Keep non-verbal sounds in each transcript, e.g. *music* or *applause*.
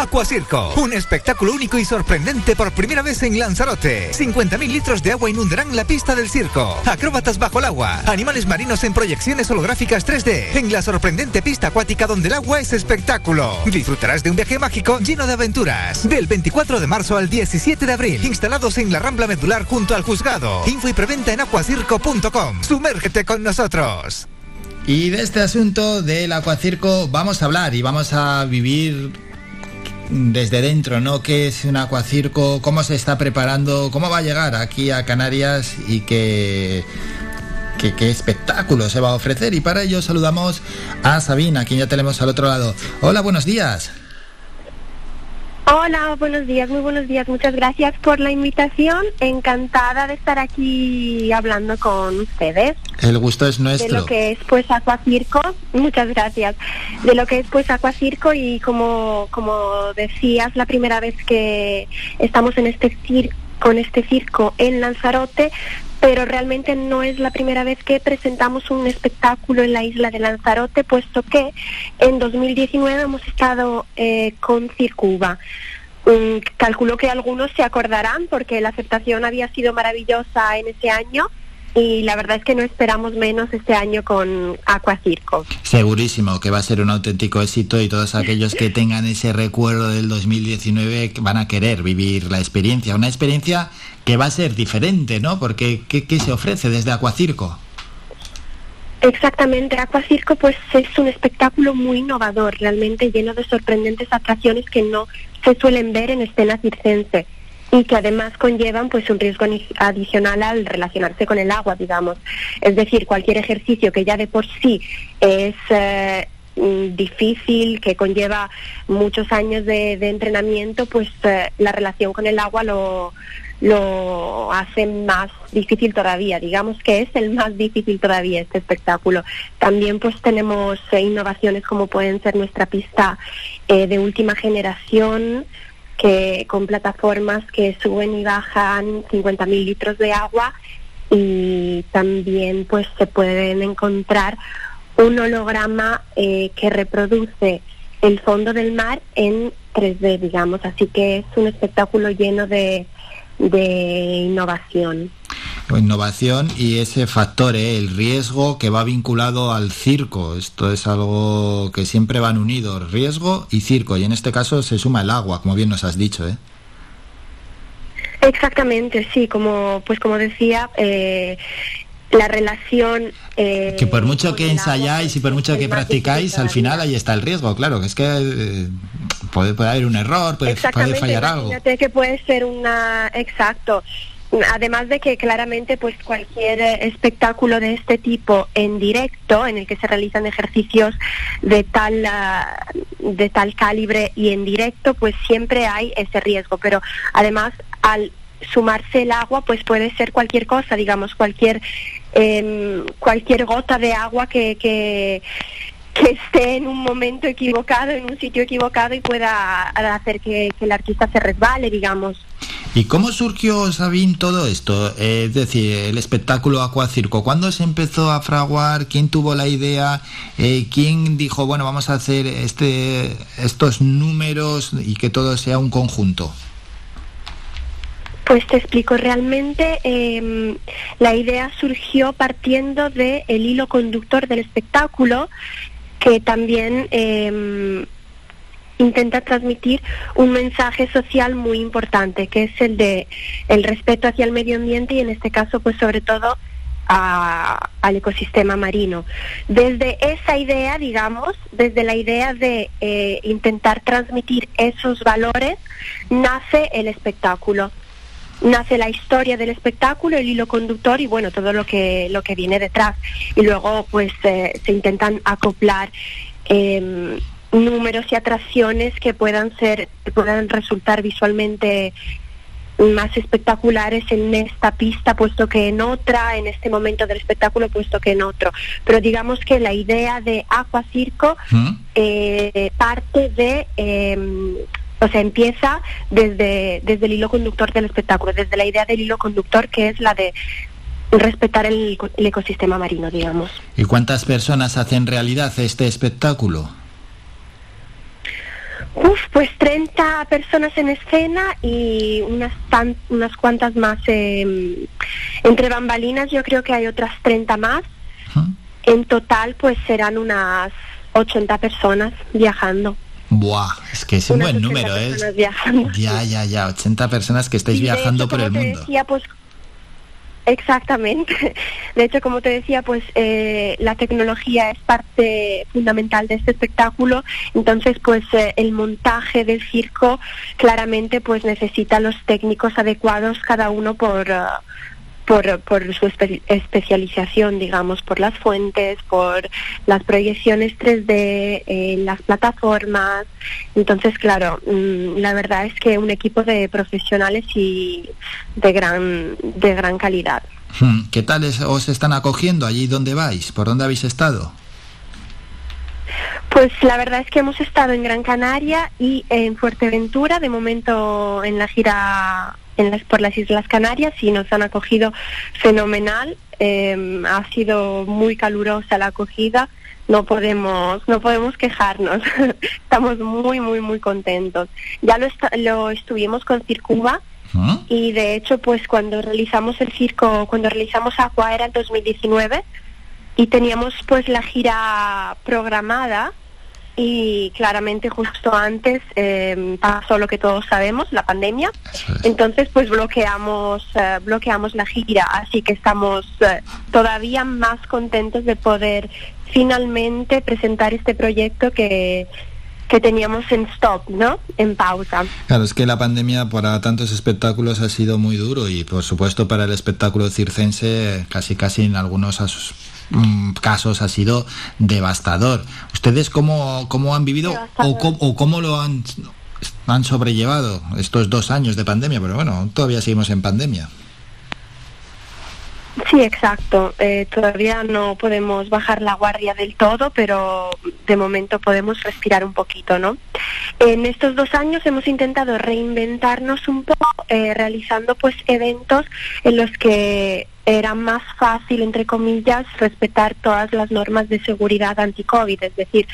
Aquacirco, un espectáculo único y sorprendente por primera vez en Lanzarote. 50.000 litros de agua inundarán la pista del circo. Acróbatas bajo el agua, animales marinos en proyecciones holográficas 3D, en la sorprendente pista acuática donde el agua es espectáculo. Disfrutarás de un viaje mágico lleno de aventuras. Del 24 de marzo al 17 de abril, instalados en la Rambla Medular junto al juzgado. Info y preventa en acuacirco.com. Sumérgete con nosotros. Y de este asunto del acuacirco vamos a hablar y vamos a vivir desde dentro, ¿no? ¿Qué es un acuacirco? ¿Cómo se está preparando? ¿Cómo va a llegar aquí a Canarias? Y qué, qué, espectáculo se va a ofrecer. Y para ello saludamos a Sabina, quien ya tenemos al otro lado. Hola, buenos días. Hola, buenos días, muy buenos días. Muchas gracias por la invitación. Encantada de estar aquí hablando con ustedes. El gusto es nuestro. De lo que es pues Acuacirco. Muchas gracias. De lo que es pues Acuacirco y como, como decías, la primera vez que estamos en este circo con este circo en Lanzarote, pero realmente no es la primera vez que presentamos un espectáculo en la isla de Lanzarote, puesto que en 2019 hemos estado eh, con Circuba. Um, calculo que algunos se acordarán porque la aceptación había sido maravillosa en ese año y la verdad es que no esperamos menos este año con Aquacirco. Segurísimo que va a ser un auténtico éxito y todos aquellos que tengan ese recuerdo del 2019 van a querer vivir la experiencia, una experiencia que va a ser diferente, ¿no? Porque ¿qué, qué se ofrece desde Aquacirco? Exactamente, Aquacirco pues es un espectáculo muy innovador, realmente lleno de sorprendentes atracciones que no se suelen ver en escena circense y que además conllevan pues un riesgo adicional al relacionarse con el agua, digamos. Es decir, cualquier ejercicio que ya de por sí es eh, mm, difícil, que conlleva muchos años de, entrenamiento, pues eh, la relación con el agua lo, lo hace más difícil todavía. Digamos que es el más difícil todavía este espectáculo. También pues tenemos eh, innovaciones como pueden ser nuestra pista de última generación, que con plataformas que suben y bajan 50.000 litros de agua y también pues se pueden encontrar un holograma eh, que reproduce el fondo del mar en 3D, digamos. Así que es un espectáculo lleno de, de innovación innovación y ese factor, ¿eh? el riesgo que va vinculado al circo. Esto es algo que siempre van unidos, riesgo y circo. Y en este caso se suma el agua, como bien nos has dicho. ¿eh? Exactamente, sí, como pues como decía, eh, la relación... Eh, que por mucho que ensayáis y por mucho que practicáis, al final ahí está el riesgo, claro, que es que puede, puede haber un error, puede, puede fallar algo. que puede ser una... Exacto. Además de que claramente pues cualquier eh, espectáculo de este tipo en directo, en el que se realizan ejercicios de tal, ah, de tal calibre y en directo, pues siempre hay ese riesgo. Pero además al sumarse el agua, pues puede ser cualquier cosa, digamos, cualquier, em, cualquier gota de agua que, que que esté en un momento equivocado, en un sitio equivocado y pueda hacer que, el artista se resbale, digamos. ¿Y cómo surgió, Sabín, todo esto? es decir, el espectáculo Acuacirco. ¿Cuándo se empezó a fraguar? ¿Quién tuvo la idea? Eh, ¿Quién dijo, bueno, vamos a hacer este, estos números y que todo sea un conjunto? Pues te explico, realmente em, la idea surgió partiendo del el hilo conductor del espectáculo, que también eh, intenta transmitir un mensaje social muy importante, que es el de el respeto hacia el medio ambiente y en este caso, pues sobre todo al ecosistema marino. Desde esa idea, digamos, desde la idea de eh, intentar transmitir esos valores, nace el espectáculo nace la historia del espectáculo, el hilo conductor y bueno, todo lo que, lo que viene detrás. Y luego pues eh, se intentan acoplar em, números y atracciones que puedan ser, que puedan resultar visualmente más espectaculares en esta pista puesto que en otra, en este momento del espectáculo puesto que en otro. Pero digamos que la idea de Aqua Circo ¿Mm? eh, parte de em, o sea, empieza desde, desde el hilo conductor del espectáculo, desde la idea del hilo conductor que es la de respetar el, ecosistema marino, digamos. ¿Y cuántas personas hacen realidad este espectáculo? Uf, pues 30 personas en escena y unas, tan, unas cuantas más. Eh, entre bambalinas yo creo que hay otras 30 más. En total pues serán unas 80 personas viajando. Buah, es que es un buen número, ¿eh? Ya, ya, ya, 80 personas que estáis viajando por el mundo. Decía, pues Exactamente. De hecho, como te decía, pues eh, la tecnología es parte fundamental de este espectáculo. Entonces, pues eh, el montaje del circo claramente pues necesita los técnicos adecuados, cada uno por, uh, por, por su especialización, digamos, por las fuentes, por las proyecciones 3D, eh, las plataformas. Entonces, claro, mm, la verdad es que un equipo de profesionales y de gran, de gran calidad. Hmm, ¿Qué tal os están acogiendo allí donde vais? ¿Por dónde habéis estado? Pues la verdad es que hemos estado en Gran Canaria y en Fuerteventura, de momento en la gira por las Islas Canarias y nos han acogido fenomenal. Em, ha sido muy calurosa la acogida. No podemos, no podemos quejarnos. *laughs* Estamos muy, muy, muy contentos. Ya lo, lo estuvimos con Circuba ¿Ah? y de hecho, pues cuando realizamos el circo, cuando realizamos Aqua era en 2019 y teníamos pues la gira programada y claramente justo antes eh, pasó lo que todos sabemos, la pandemia. Entonces pues bloqueamos, eh, bloqueamos la gira, así que estamos eh, todavía más contentos de poder finalmente presentar este proyecto que, que teníamos en stop, ¿no? En pausa. Claro, es que la pandemia para tantos espectáculos ha sido muy duro y por supuesto para el espectáculo circense casi casi en algunos Mm, casos ha sido devastador. ¿Ustedes cómo, cómo han vivido o cómo, lo han, han sobrellevado estos dos años de pandemia? Pero bueno, todavía seguimos en pandemia. Sí, exacto. Eh, todavía no podemos bajar la guardia del todo, pero de momento podemos respirar un poquito, ¿no? En estos dos años hemos intentado reinventarnos un poco, eh, realizando pues eventos en los que era más fácil, entre comillas, respetar todas las normas de seguridad anti-COVID, es decir,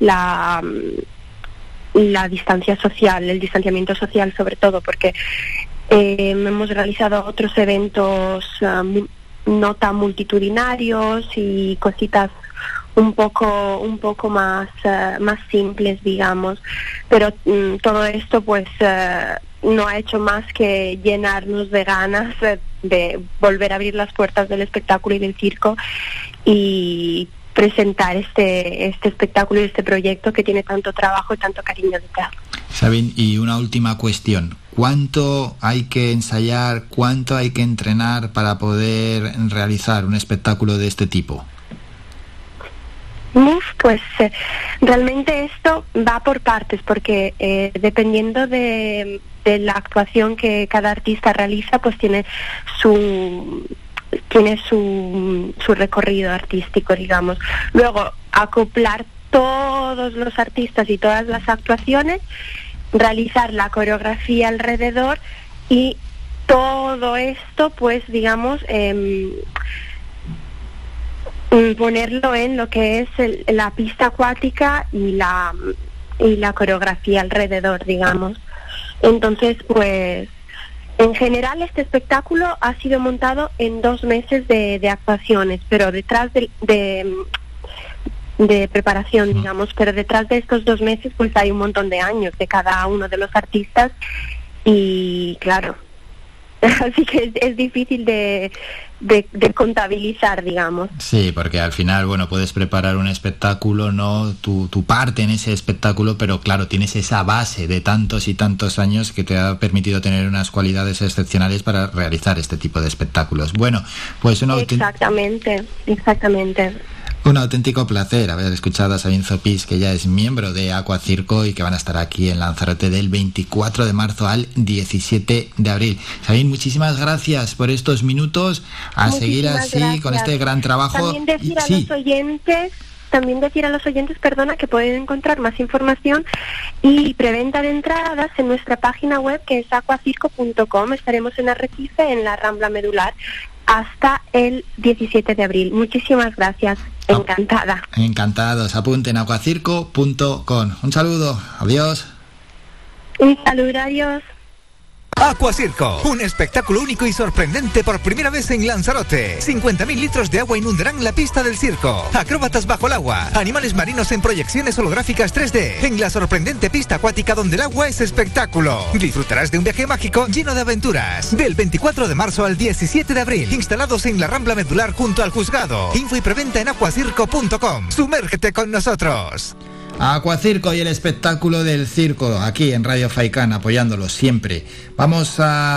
la, mm, la distancia social, el distanciamiento social sobre todo, porque eh, hemos realizado otros eventos um, no tan multitudinarios y cositas un poco un poco más uh, más simples digamos. Pero mm, todo esto pues uh, no ha hecho más que llenarnos de ganas de volver a abrir las puertas del espectáculo y del circo y presentar este, este espectáculo y este proyecto que tiene tanto trabajo y tanto cariño detrás. Sabin, y una última cuestión. ¿Cuánto hay que ensayar, cuánto hay que entrenar para poder realizar un espectáculo de este tipo? Pues eh, realmente esto va por partes, porque eh, dependiendo de, la actuación que cada artista realiza, pues tiene su tiene su, su recorrido artístico, digamos. Luego, acoplar todos los artistas y todas las actuaciones, realizar la coreografía alrededor y todo esto, pues, digamos, eh, ponerlo en lo que es la pista acuática y la, y la coreografía alrededor, digamos. Entonces, pues, en general este espectáculo ha sido montado en dos meses de, actuaciones, pero detrás de, de, de, preparación, digamos, pero detrás de estos dos meses pues hay un montón de años de cada uno de los artistas y claro, *laughs* así que es difícil de, de, contabilizar, digamos. Sí, porque al final, bueno, puedes preparar un espectáculo, ¿no? Tu, tu parte en ese espectáculo, pero claro, tienes esa base de tantos y tantos años que te ha permitido tener unas cualidades excepcionales para realizar este tipo de espectáculos. Bueno, pues una Exactamente, exactamente. Un auténtico placer haber escuchado a Sabine Zopis, que ya es miembro de Aqua Circo y que van a estar aquí en Lanzarote del 24 de marzo al 17 de abril. Sabine, muchísimas gracias por estos minutos, a seguir así con este gran trabajo. También decir a los oyentes también decir a los oyentes, perdona, que pueden encontrar más información y preventa de entradas en nuestra página web que es aquacirco.com. Estaremos en Arrecife, en la Rambla Medular, hasta el 17 de abril. Muchísimas gracias. Encantada. Encantados. Apunten a acuacirco.com. Un saludo. Adiós. Un saludo, adiós. Aquacirco, un espectáculo único y sorprendente por primera vez en Lanzarote. 50.000 litros de agua inundarán la pista del circo. Acróbatas bajo el agua, animales marinos en proyecciones holográficas 3D, en la sorprendente pista acuática donde el agua es espectáculo. Disfrutarás de un viaje mágico lleno de aventuras. Del 24 de marzo al 17 de abril, instalados en la Rambla Medular junto al juzgado. Info y preventa en acuacirco.com. Sumérgete con nosotros. Acuacirco y el espectáculo del circo, aquí en Radio Faicán, apoyándolo siempre. Vamos a